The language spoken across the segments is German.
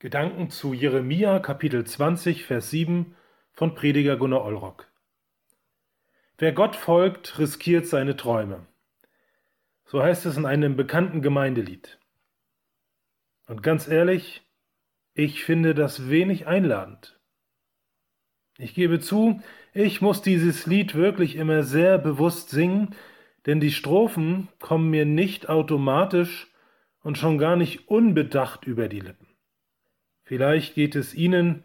Gedanken zu Jeremia Kapitel 20 Vers 7 von Prediger Gunnar Olrock. Wer Gott folgt, riskiert seine Träume. So heißt es in einem bekannten Gemeindelied. Und ganz ehrlich, ich finde das wenig einladend. Ich gebe zu, ich muss dieses Lied wirklich immer sehr bewusst singen, denn die Strophen kommen mir nicht automatisch und schon gar nicht unbedacht über die Lippen. Vielleicht geht es Ihnen,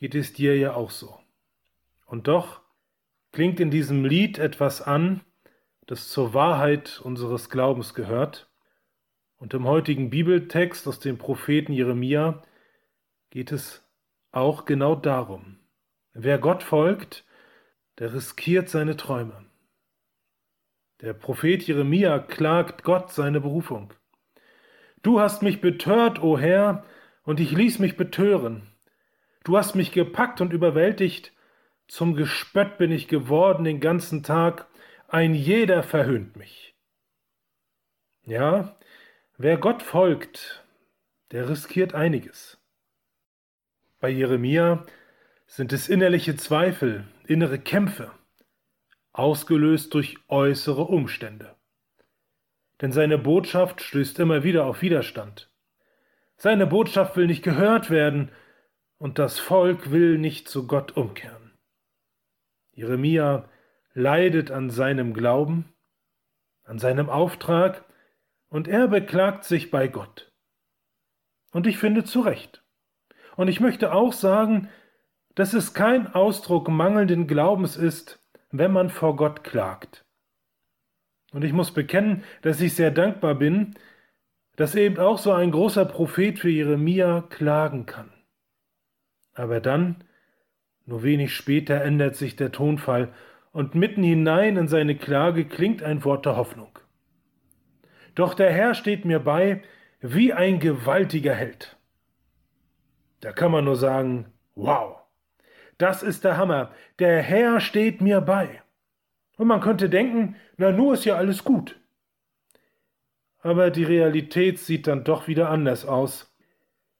geht es dir ja auch so. Und doch klingt in diesem Lied etwas an, das zur Wahrheit unseres Glaubens gehört. Und im heutigen Bibeltext aus dem Propheten Jeremia geht es auch genau darum. Wer Gott folgt, der riskiert seine Träume. Der Prophet Jeremia klagt Gott seine Berufung. Du hast mich betört, o Herr, und ich ließ mich betören. Du hast mich gepackt und überwältigt, zum Gespött bin ich geworden den ganzen Tag, ein jeder verhöhnt mich. Ja, wer Gott folgt, der riskiert einiges. Bei Jeremia sind es innerliche Zweifel, innere Kämpfe, ausgelöst durch äußere Umstände. Denn seine Botschaft stößt immer wieder auf Widerstand. Seine Botschaft will nicht gehört werden und das Volk will nicht zu Gott umkehren. Jeremia leidet an seinem Glauben, an seinem Auftrag und er beklagt sich bei Gott. Und ich finde zu Recht. Und ich möchte auch sagen, dass es kein Ausdruck mangelnden Glaubens ist, wenn man vor Gott klagt. Und ich muss bekennen, dass ich sehr dankbar bin, dass eben auch so ein großer Prophet für Jeremia klagen kann. Aber dann, nur wenig später, ändert sich der Tonfall und mitten hinein in seine Klage klingt ein Wort der Hoffnung. Doch der Herr steht mir bei wie ein gewaltiger Held. Da kann man nur sagen, wow, das ist der Hammer, der Herr steht mir bei. Und man könnte denken, na nur ist ja alles gut. Aber die Realität sieht dann doch wieder anders aus.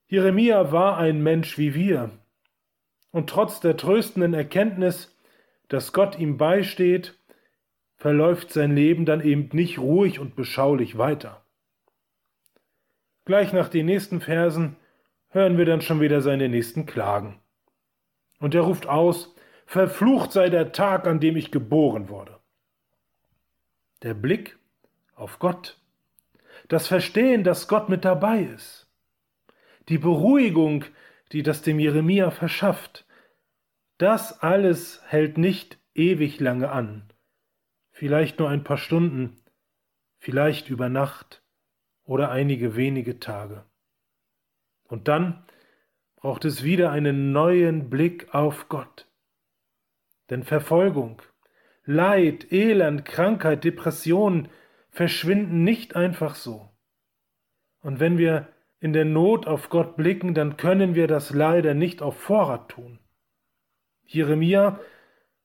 Jeremia war ein Mensch wie wir. Und trotz der tröstenden Erkenntnis, dass Gott ihm beisteht, verläuft sein Leben dann eben nicht ruhig und beschaulich weiter. Gleich nach den nächsten Versen hören wir dann schon wieder seine nächsten Klagen. Und er ruft aus, Verflucht sei der Tag, an dem ich geboren wurde. Der Blick auf Gott das Verstehen, dass Gott mit dabei ist, die Beruhigung, die das dem Jeremia verschafft, das alles hält nicht ewig lange an, vielleicht nur ein paar Stunden, vielleicht über Nacht oder einige wenige Tage. Und dann braucht es wieder einen neuen Blick auf Gott. Denn Verfolgung, Leid, Elend, Krankheit, Depression, verschwinden nicht einfach so. Und wenn wir in der Not auf Gott blicken, dann können wir das leider nicht auf Vorrat tun. Jeremia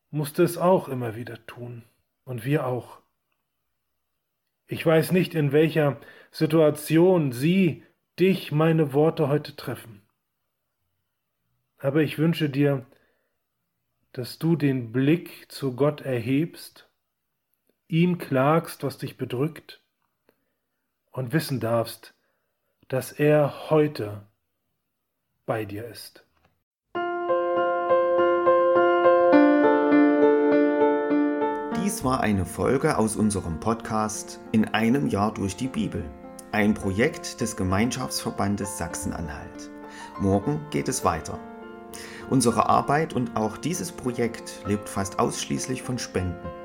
musste es auch immer wieder tun und wir auch. Ich weiß nicht, in welcher Situation Sie, dich, meine Worte heute treffen. Aber ich wünsche dir, dass du den Blick zu Gott erhebst ihm klagst, was dich bedrückt und wissen darfst, dass er heute bei dir ist. Dies war eine Folge aus unserem Podcast In einem Jahr durch die Bibel, ein Projekt des Gemeinschaftsverbandes Sachsen-Anhalt. Morgen geht es weiter. Unsere Arbeit und auch dieses Projekt lebt fast ausschließlich von Spenden.